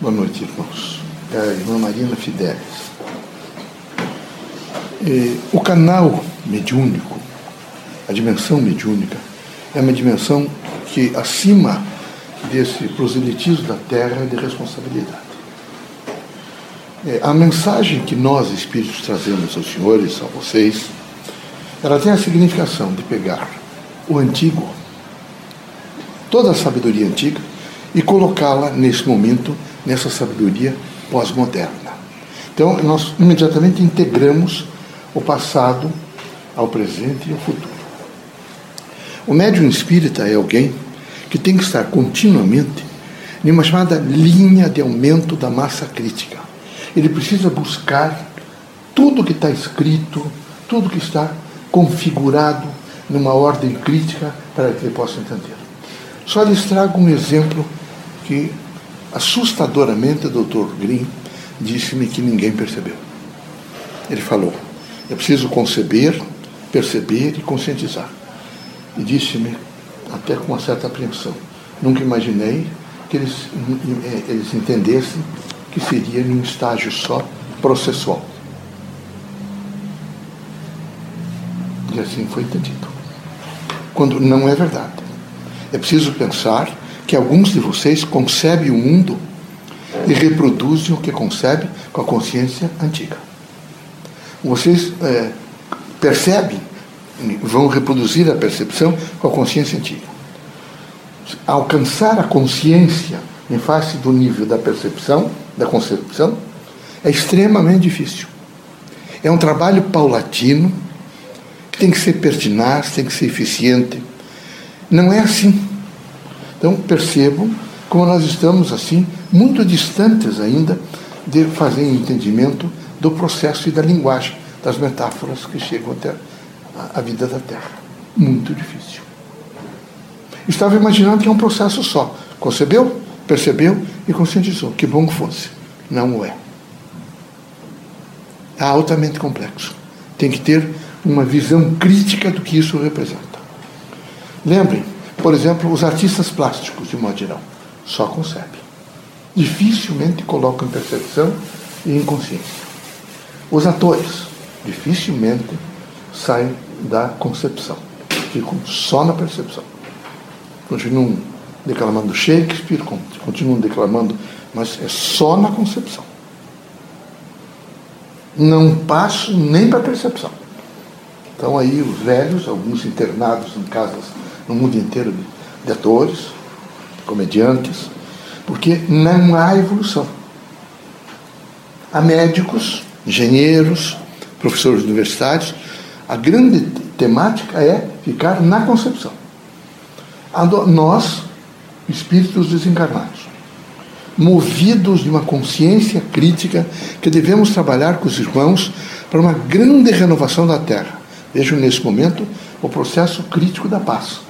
Boa noite, irmãos. É a irmã Marina Fidelis. O canal mediúnico, a dimensão mediúnica, é uma dimensão que, acima desse proselitismo da Terra, é de responsabilidade. É, a mensagem que nós, espíritos, trazemos aos senhores, a vocês, ela tem a significação de pegar o antigo, toda a sabedoria antiga, e colocá-la nesse momento nessa sabedoria pós-moderna. Então, nós imediatamente integramos o passado ao presente e ao futuro. O médium espírita é alguém que tem que estar continuamente em uma chamada linha de aumento da massa crítica. Ele precisa buscar tudo que está escrito, tudo que está configurado numa ordem crítica para que ele possa entender. Só lhes trago um exemplo que assustadoramente o Dr. Green disse-me que ninguém percebeu. Ele falou: é preciso conceber, perceber e conscientizar. E disse-me, até com uma certa apreensão, nunca imaginei que eles, eles entendessem que seria em um estágio só processual. E assim foi entendido. Quando não é verdade. É preciso pensar que alguns de vocês concebem o mundo e reproduzem o que concebe com a consciência antiga. Vocês é, percebem, vão reproduzir a percepção com a consciência antiga. Alcançar a consciência em face do nível da percepção, da concepção, é extremamente difícil. É um trabalho paulatino, que tem que ser pertinaz, tem que ser eficiente. Não é assim. Então percebam como nós estamos assim muito distantes ainda de fazer entendimento do processo e da linguagem das metáforas que chegam até a vida da Terra. Muito difícil. Estava imaginando que é um processo só. Concebeu, percebeu e conscientizou. Que bom que fosse. Não o é. É altamente complexo. Tem que ter uma visão crítica do que isso representa. Lembrem, por exemplo, os artistas plásticos, de modo geral, só concebem. Dificilmente colocam em percepção e em consciência. Os atores dificilmente saem da concepção, ficam só na percepção. Continuam declamando Shakespeare, continuam declamando, mas é só na concepção. Não passo nem para a percepção. Então aí os velhos, alguns internados em casas no mundo inteiro de, atores, comediantes, porque não há evolução. Há médicos, engenheiros, professores universitários. A grande temática é ficar na concepção. Nós, espíritos desencarnados, movidos de uma consciência crítica que devemos trabalhar com os irmãos para uma grande renovação da Terra. Vejam nesse momento o processo crítico da paz.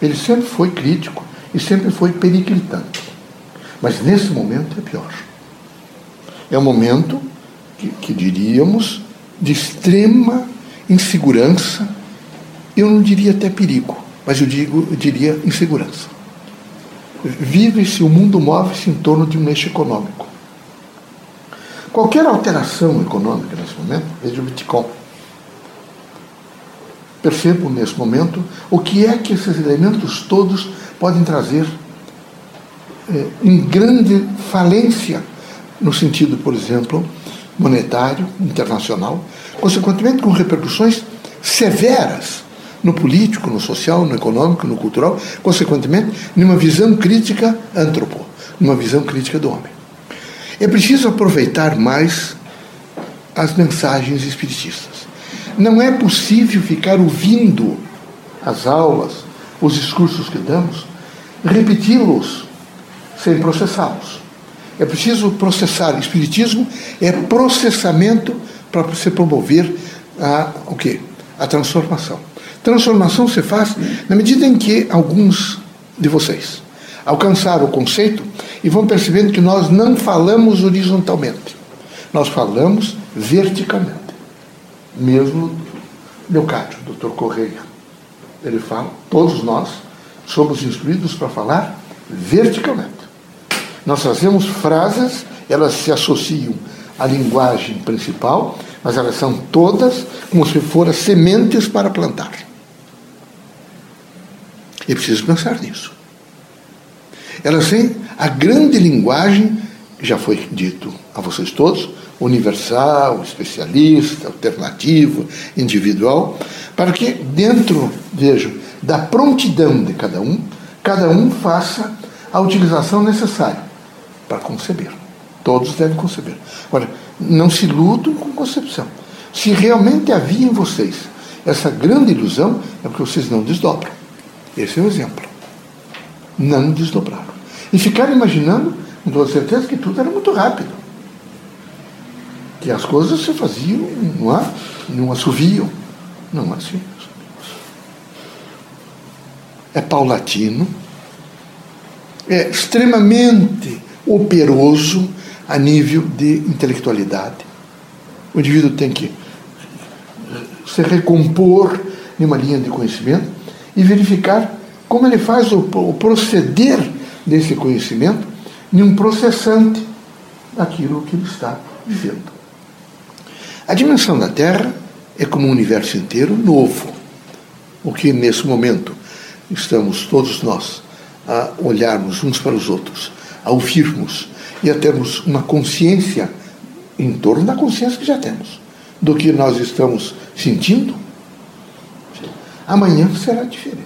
Ele sempre foi crítico e sempre foi periclitante. Mas nesse momento é pior. É um momento que, que diríamos de extrema insegurança, eu não diria até perigo, mas eu, digo, eu diria insegurança. Vive-se, o mundo move-se em torno de um eixo econômico. Qualquer alteração econômica nesse momento, veja o Bitcoin, percebo nesse momento o que é que esses elementos todos podem trazer é, em grande falência, no sentido, por exemplo, monetário, internacional, consequentemente com repercussões severas no político, no social, no econômico, no cultural, consequentemente, numa visão crítica antropo, numa visão crítica do homem. É preciso aproveitar mais as mensagens espiritistas. Não é possível ficar ouvindo as aulas, os discursos que damos, repeti-los sem processá-los. É preciso processar. Espiritismo é processamento para se promover a, o quê? a transformação. Transformação se faz na medida em que alguns de vocês alcançaram o conceito e vão percebendo que nós não falamos horizontalmente, nós falamos verticalmente mesmo Leocádio, doutor Correia. Ele fala, todos nós somos instruídos para falar verticalmente. Nós trazemos frases, elas se associam à linguagem principal, mas elas são todas como se fossem sementes para plantar. E preciso pensar nisso. Elas têm a grande linguagem, já foi dito a vocês todos, universal, especialista, alternativo, individual, para que dentro, vejo, da prontidão de cada um, cada um faça a utilização necessária para conceber. Todos devem conceber. Agora, não se iludam com concepção. Se realmente havia em vocês essa grande ilusão, é porque vocês não desdobram. Esse é o exemplo. Não desdobraram. E ficaram imaginando, com toda certeza, que tudo era muito rápido. Que as coisas se faziam não é? num assovio. Não é assim. É paulatino, é extremamente operoso a nível de intelectualidade. O indivíduo tem que se recompor em uma linha de conhecimento e verificar como ele faz o proceder desse conhecimento em um processante daquilo que ele está vivendo. A dimensão da Terra é como um universo inteiro novo, o que nesse momento estamos todos nós a olharmos uns para os outros, a ouvirmos e a termos uma consciência em torno da consciência que já temos, do que nós estamos sentindo, amanhã será diferente.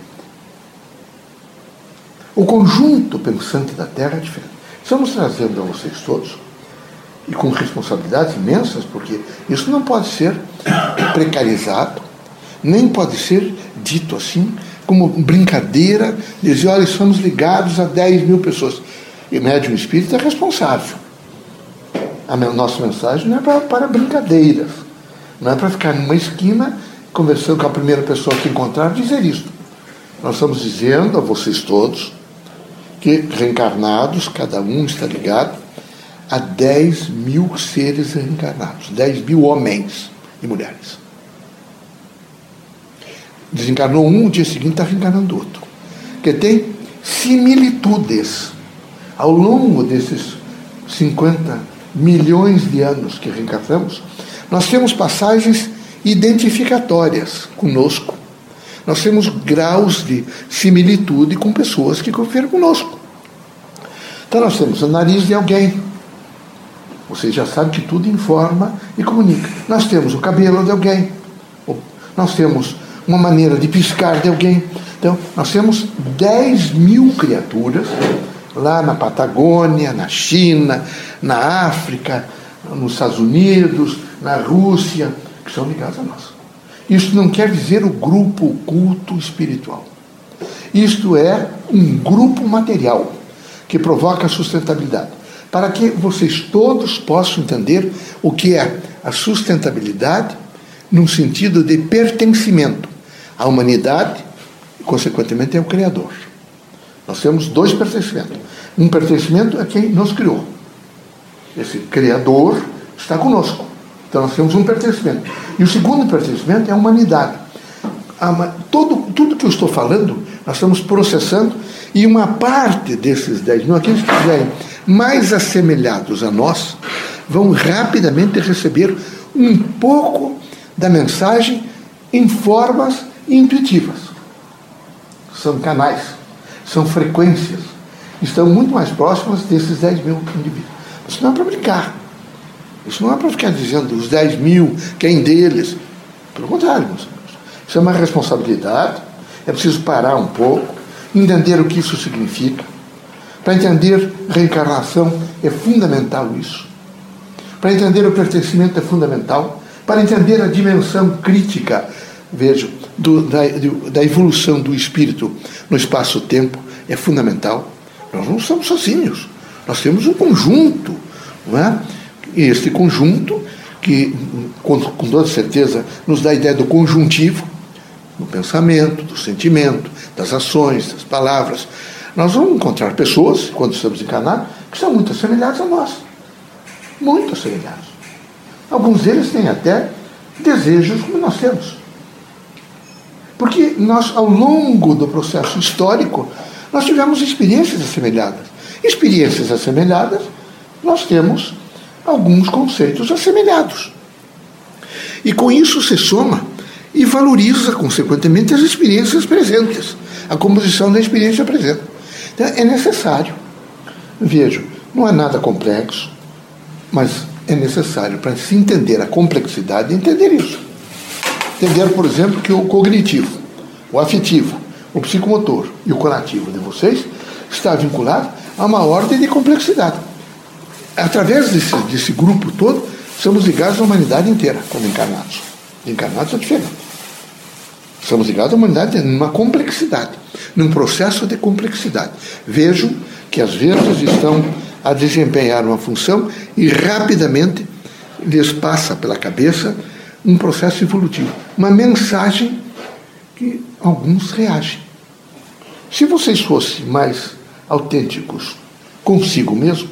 O conjunto pensante da Terra é diferente. Estamos trazendo a vocês todos, e com responsabilidades imensas, porque isso não pode ser precarizado, nem pode ser dito assim, como brincadeira, dizer, olha, estamos ligados a 10 mil pessoas. E médium espírita é responsável. A nossa mensagem não é para, para brincadeiras. Não é para ficar numa esquina conversando com a primeira pessoa que encontrar dizer isso. Nós estamos dizendo a vocês todos que reencarnados, cada um está ligado a 10 mil seres reencarnados, 10 mil homens e mulheres. Desencarnou um, no dia seguinte está reencarnando outro. Que tem similitudes ao longo desses 50 milhões de anos que reencarnamos, nós temos passagens identificatórias conosco. Nós temos graus de similitude com pessoas que conviveram conosco. Então nós temos o nariz de alguém. Você já sabe que tudo informa e comunica. Nós temos o cabelo de alguém. Nós temos uma maneira de piscar de alguém. Então, nós temos 10 mil criaturas lá na Patagônia, na China, na África, nos Estados Unidos, na Rússia, que são ligados a nós. Isso não quer dizer o grupo oculto espiritual. Isto é um grupo material que provoca sustentabilidade. Para que vocês todos possam entender o que é a sustentabilidade num sentido de pertencimento à humanidade e, consequentemente, ao Criador. Nós temos dois pertencimentos. Um pertencimento a quem nos criou. Esse Criador está conosco. Então nós temos um pertencimento. E o segundo pertencimento é a humanidade. todo, tudo que eu estou falando, nós estamos processando, e uma parte desses 10 mil, aqueles que estiverem mais assemelhados a nós, vão rapidamente receber um pouco da mensagem em formas intuitivas. São canais são frequências, estão muito mais próximas desses 10 mil indivíduos. Isso não é para brincar. Isso não é para ficar dizendo os 10 mil, quem deles. Pelo contrário, meus amigos. Isso é uma responsabilidade. É preciso parar um pouco, entender o que isso significa. Para entender reencarnação é fundamental isso. Para entender o pertencimento é fundamental. Para entender a dimensão crítica, vejo, do, da, da evolução do espírito no espaço-tempo é fundamental. Nós não somos sozinhos, nós temos um conjunto, não é? E este conjunto, que com, com toda certeza nos dá a ideia do conjuntivo, do pensamento, do sentimento, das ações, das palavras. Nós vamos encontrar pessoas, quando estamos encarnados, que são muito assemelhadas a nós. Muito assemelhados. Alguns deles têm até desejos como nós temos. Porque nós, ao longo do processo histórico, nós tivemos experiências assemelhadas. Experiências assemelhadas, nós temos alguns conceitos assemelhados. E com isso se soma e valoriza, consequentemente, as experiências presentes, a composição da experiência presente. Então, é necessário. Vejo, não é nada complexo, mas é necessário para se entender a complexidade entender isso. Entender, por exemplo, que o cognitivo, o afetivo, o psicomotor e o conativo de vocês está vinculado a uma ordem de complexidade. Através desse, desse grupo todo, somos ligados à humanidade inteira, como encarnados. Encarnados é diferente. Somos ligados à humanidade numa complexidade, num processo de complexidade. Vejo que às vezes estão a desempenhar uma função e rapidamente lhes passa pela cabeça um processo evolutivo, uma mensagem que alguns reagem. Se vocês fossem mais autênticos consigo mesmo,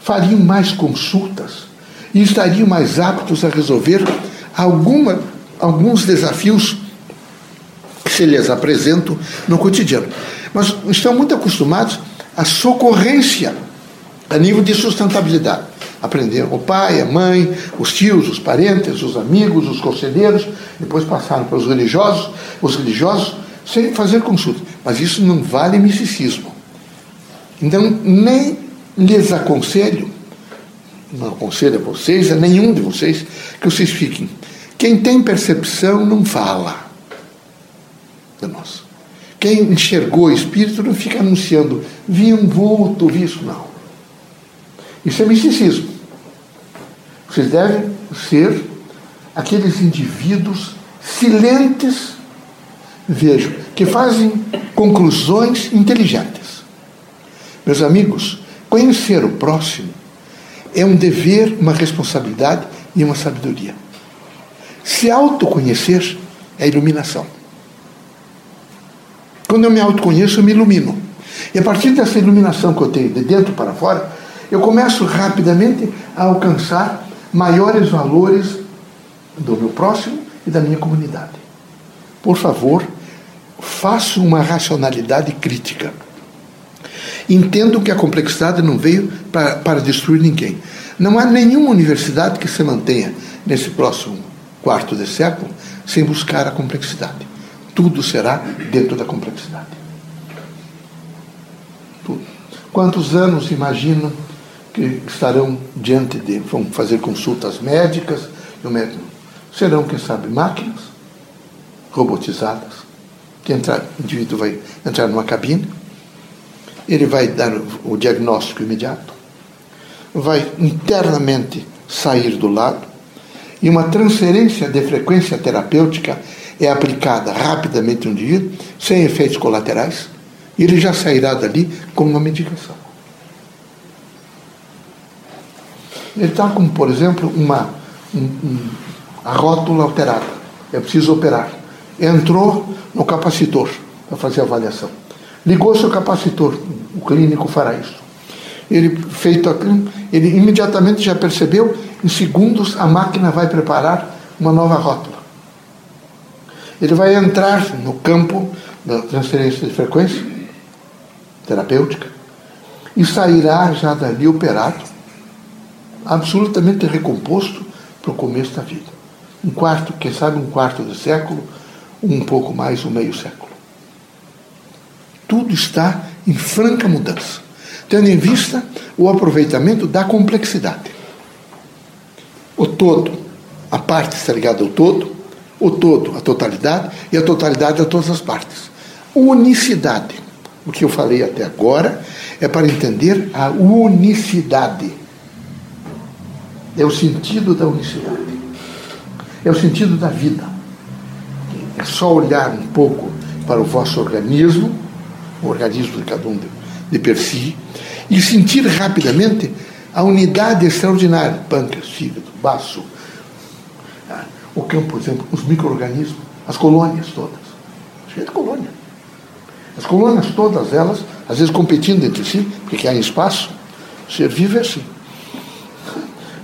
fariam mais consultas e estariam mais aptos a resolver alguma, alguns desafios que se lhes apresentam no cotidiano. Mas estão muito acostumados à socorrência a nível de sustentabilidade. Aprenderam o pai, a mãe, os tios, os parentes, os amigos, os conselheiros, depois passaram para os religiosos, os religiosos, sem fazer consulta. Mas isso não vale misticismo. Então, nem lhes aconselho, não aconselho a vocês, a nenhum de vocês, que vocês fiquem. Quem tem percepção não fala. Quem enxergou o espírito não fica anunciando, vi um vulto, vi isso, não. Isso é misticismo. Vocês devem ser aqueles indivíduos silentes, vejo, que fazem conclusões inteligentes. Meus amigos, conhecer o próximo é um dever, uma responsabilidade e uma sabedoria. Se autoconhecer é iluminação. Quando eu me autoconheço, eu me ilumino. E a partir dessa iluminação que eu tenho de dentro para fora, eu começo rapidamente a alcançar maiores valores do meu próximo e da minha comunidade. Por favor, faça uma racionalidade crítica. Entendo que a complexidade não veio para, para destruir ninguém. Não há nenhuma universidade que se mantenha nesse próximo quarto de século sem buscar a complexidade. Tudo será dentro da complexidade. Tudo. Quantos anos imaginam que estarão diante de, vão fazer consultas médicas, e o médico serão, quem sabe, máquinas robotizadas, que entrar, o indivíduo vai entrar numa cabine, ele vai dar o diagnóstico imediato, vai internamente sair do lado, e uma transferência de frequência terapêutica é aplicada rapidamente no indivíduo, sem efeitos colaterais, e ele já sairá dali com uma medicação. Ele está com, por exemplo, uma, um, um, a rótula alterada. É preciso operar. Entrou no capacitor para fazer a avaliação. Ligou seu capacitor, o clínico fará isso. Ele feito aquilo, ele imediatamente já percebeu, em segundos a máquina vai preparar uma nova rótula. Ele vai entrar no campo da transferência de frequência terapêutica e sairá já dali operado absolutamente recomposto para o começo da vida. Um quarto, quem sabe um quarto de século, um pouco mais, um meio século. Tudo está em franca mudança, tendo em vista o aproveitamento da complexidade. O todo, a parte está ligada ao todo, o todo, a totalidade, e a totalidade a todas as partes. Unicidade. O que eu falei até agora é para entender a unicidade é o sentido da unicidade. É o sentido da vida. É só olhar um pouco para o vosso organismo, o organismo de cada um de, de per si, e sentir rapidamente a unidade extraordinária, pâncreas, fígado, baço, ah, o campo, por exemplo, os micro-organismos, as colônias todas. Cheia de colônia. As colônias todas elas, às vezes competindo entre si, porque há espaço, ser vivo é assim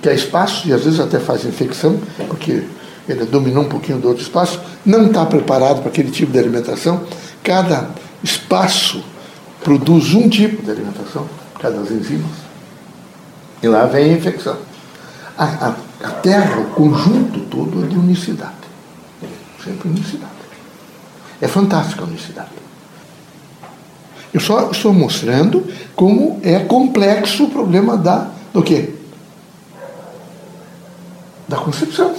que é espaço, e às vezes até faz infecção, porque ele dominou um pouquinho do outro espaço, não está preparado para aquele tipo de alimentação. Cada espaço produz um tipo de alimentação, cada enzimas, e lá vem a infecção. A, a, a Terra, o conjunto todo é de unicidade. Sempre unicidade. É fantástica a unicidade. Eu só estou mostrando como é complexo o problema da, do quê? Da concepção.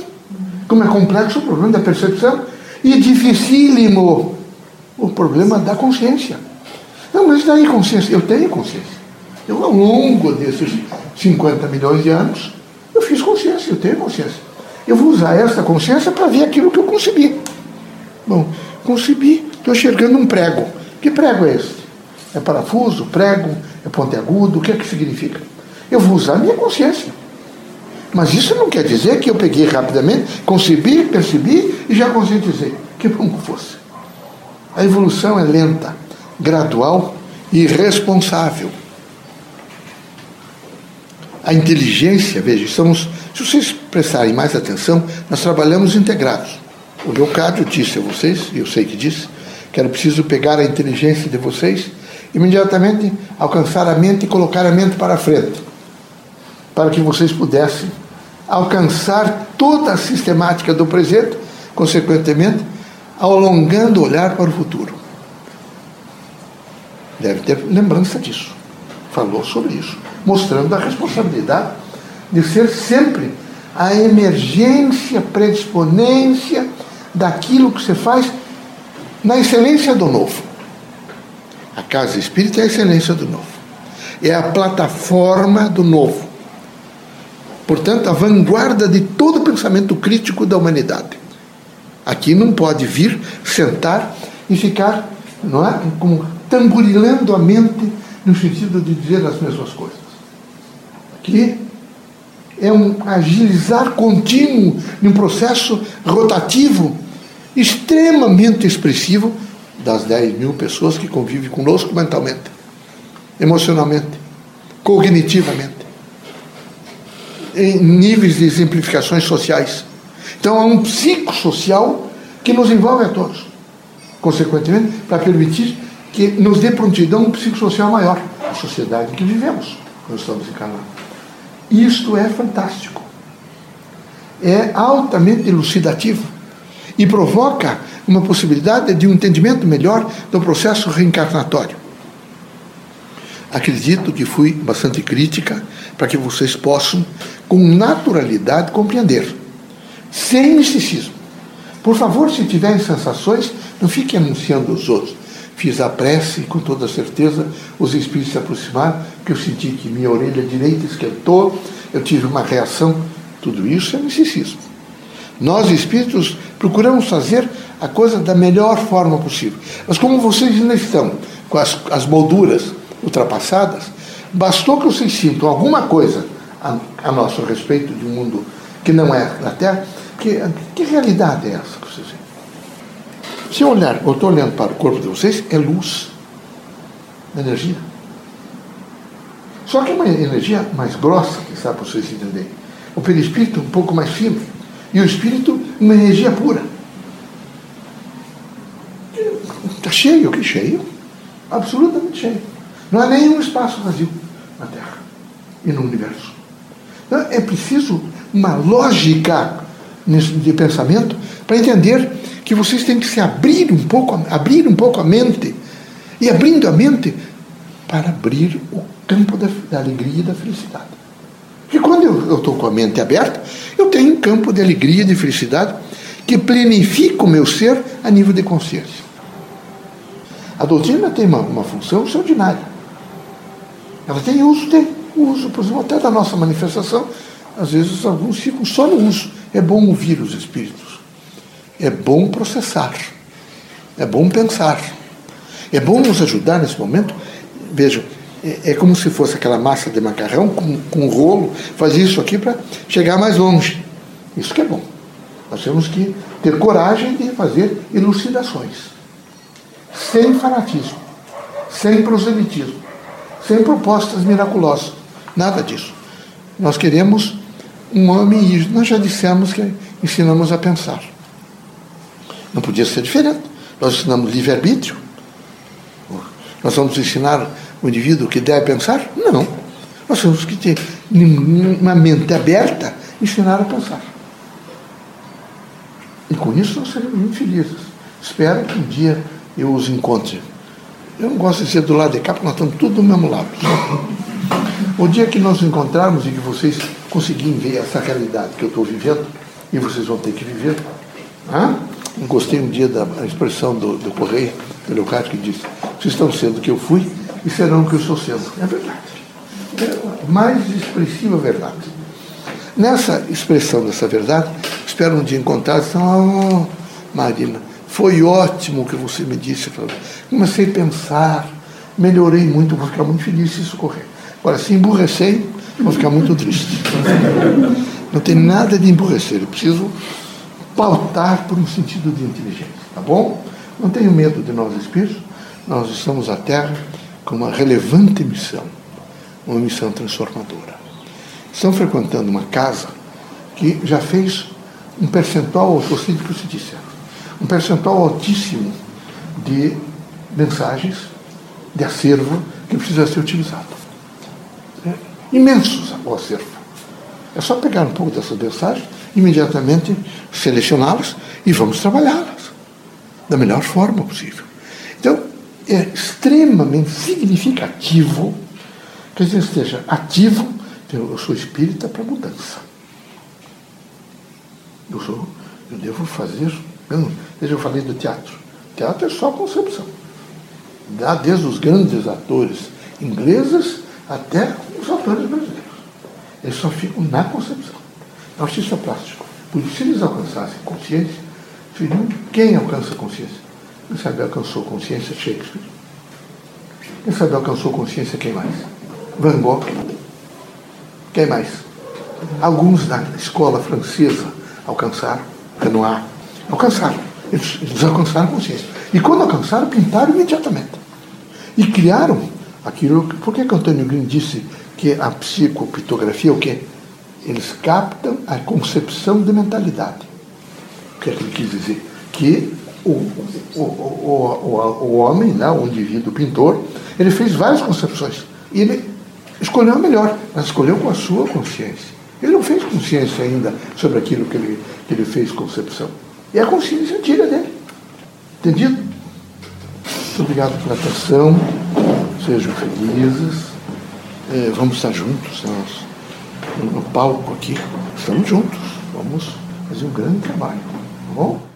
Como é complexo o problema da percepção e dificílimo o problema da consciência. Não, mas daí consciência? Eu tenho consciência. Eu, ao longo desses 50 milhões de anos, eu fiz consciência, eu tenho consciência. Eu vou usar essa consciência para ver aquilo que eu concebi. Bom, concebi, estou enxergando um prego. Que prego é esse? É parafuso, prego, é pontiagudo, o que é que significa? Eu vou usar a minha consciência. Mas isso não quer dizer que eu peguei rapidamente, concebi, percebi e já conscientizei. Que bom que fosse. A evolução é lenta, gradual e responsável. A inteligência, veja, estamos, se vocês prestarem mais atenção, nós trabalhamos integrados. O Leocádio disse a vocês, e eu sei que disse, que era preciso pegar a inteligência de vocês, imediatamente alcançar a mente e colocar a mente para frente, para que vocês pudessem alcançar toda a sistemática do presente, consequentemente, alongando o olhar para o futuro. Deve ter lembrança disso. Falou sobre isso, mostrando a responsabilidade de ser sempre a emergência, predisponência daquilo que você faz na excelência do novo. A casa espírita é a excelência do novo. É a plataforma do novo. Portanto, a vanguarda de todo o pensamento crítico da humanidade. Aqui não pode vir, sentar e ficar, não é, como tamborilando a mente no sentido de dizer as mesmas coisas. Aqui é um agilizar contínuo de um processo rotativo extremamente expressivo das 10 mil pessoas que convivem conosco mentalmente, emocionalmente, cognitivamente, em níveis de exemplificações sociais. Então há um psicossocial que nos envolve a todos, consequentemente, para permitir que nos dê prontidão psicossocial maior, a sociedade em que vivemos, quando estamos encarnados. Isto é fantástico. É altamente elucidativo e provoca uma possibilidade de um entendimento melhor do processo reencarnatório. Acredito que fui bastante crítica para que vocês possam, com naturalidade, compreender, sem misticismo. Por favor, se tiverem sensações, não fiquem anunciando os outros. Fiz a prece e, com toda certeza, os espíritos se aproximaram, que eu senti que minha orelha direita esquentou, eu tive uma reação. Tudo isso é misticismo. Nós, espíritos, procuramos fazer a coisa da melhor forma possível. Mas como vocês ainda estão com as, as molduras ultrapassadas, bastou que vocês sintam alguma coisa a, a nosso respeito de um mundo que não é da Terra, que, que realidade é essa que vocês veem? Se eu olhar, eu estou olhando para o corpo de vocês, é luz, energia. Só que é uma energia mais grossa, que está para vocês entenderem. O perispírito um pouco mais fino. E o espírito, uma energia pura. Está cheio, que cheio? Absolutamente cheio. Não há nenhum espaço vazio na Terra e no universo. Então, é preciso uma lógica de pensamento para entender que vocês têm que se abrir um pouco, abrir um pouco a mente. E abrindo a mente para abrir o campo da, da alegria e da felicidade. Porque quando eu estou com a mente aberta, eu tenho um campo de alegria e de felicidade que planifica o meu ser a nível de consciência. A doutrina tem uma, uma função extraordinária. Ela tem uso, tem uso, por exemplo, até da nossa manifestação. Às vezes alguns ficam só no uso. É bom ouvir os espíritos. É bom processar. É bom pensar. É bom nos ajudar nesse momento. Vejam, é, é como se fosse aquela massa de macarrão com, com rolo, fazer isso aqui para chegar mais longe. Isso que é bom. Nós temos que ter coragem de fazer elucidações sem fanatismo, sem proselitismo, sem propostas miraculosas. Nada disso. Nós queremos um homem e nós já dissemos que ensinamos a pensar. Não podia ser diferente. Nós ensinamos livre-arbítrio. Nós vamos ensinar o indivíduo que deve pensar? Não. Nós temos que ter uma mente aberta ensinar a pensar. E com isso nós seremos muito felizes. Espero que um dia eu os encontre. Eu não gosto de ser do lado de cá, porque nós estamos tudo do mesmo lado. O dia que nós nos encontrarmos e que vocês conseguirem ver essa realidade que eu estou vivendo, e vocês vão ter que viver. Gostei um dia da expressão do, do Correio, do Leocádio, que disse: Vocês estão sendo o que eu fui e serão o que eu estou sendo. É verdade. É mais expressiva verdade. Nessa expressão dessa verdade, espero um dia encontrar e oh, Marina, foi ótimo o que você me disse. Comecei a pensar, melhorei muito, vou ficar muito feliz se isso ocorrer. Agora, se emburrecer, vou ficar muito triste. Não tem nada de emburrecer, eu preciso pautar por um sentido de inteligência, tá bom? Não tenho medo de nós espíritos, nós estamos à Terra com uma relevante missão, uma missão transformadora. Estão frequentando uma casa que já fez um percentual, do que você disse, um percentual altíssimo de mensagens, de acervo que precisa ser utilizado. É imenso o acervo. É só pegar um pouco dessas mensagens, imediatamente selecioná-las e vamos trabalhá-las da melhor forma possível. Então, é extremamente significativo que gente esteja ativo. Eu sou espírita para mudança. Eu sou, eu devo fazer. Eu, eu falei do teatro. Teatro é só concepção. Desde os grandes atores ingleses até os atores brasileiros. Eles só ficam na concepção. É o artista plástico. Por isso, se eles alcançassem consciência, seriam quem alcança consciência? Quem sabe alcançou consciência? Shakespeare. Quem sabe alcançou consciência? Quem mais? Van Gogh. Quem mais? Alguns da escola francesa alcançaram, Renoir. Alcançaram. Eles, eles alcançaram consciência. E quando alcançaram, pintaram imediatamente. E criaram aquilo. Por que, que Antônio Green disse que a psicopitografia é o quê? Eles captam a concepção de mentalidade. O que é que ele quis dizer? Que o, o, o, o, homem, né, o indivíduo o pintor, ele fez várias concepções. E ele escolheu a melhor, mas escolheu com a sua consciência. Ele não fez consciência ainda sobre aquilo que ele, que ele fez concepção. E a consciência antiga dele. Entendido? Muito obrigado pela atenção. Sejam felizes é, vamos estar juntos, nós, no palco aqui, estamos juntos, vamos fazer um grande trabalho, tá bom?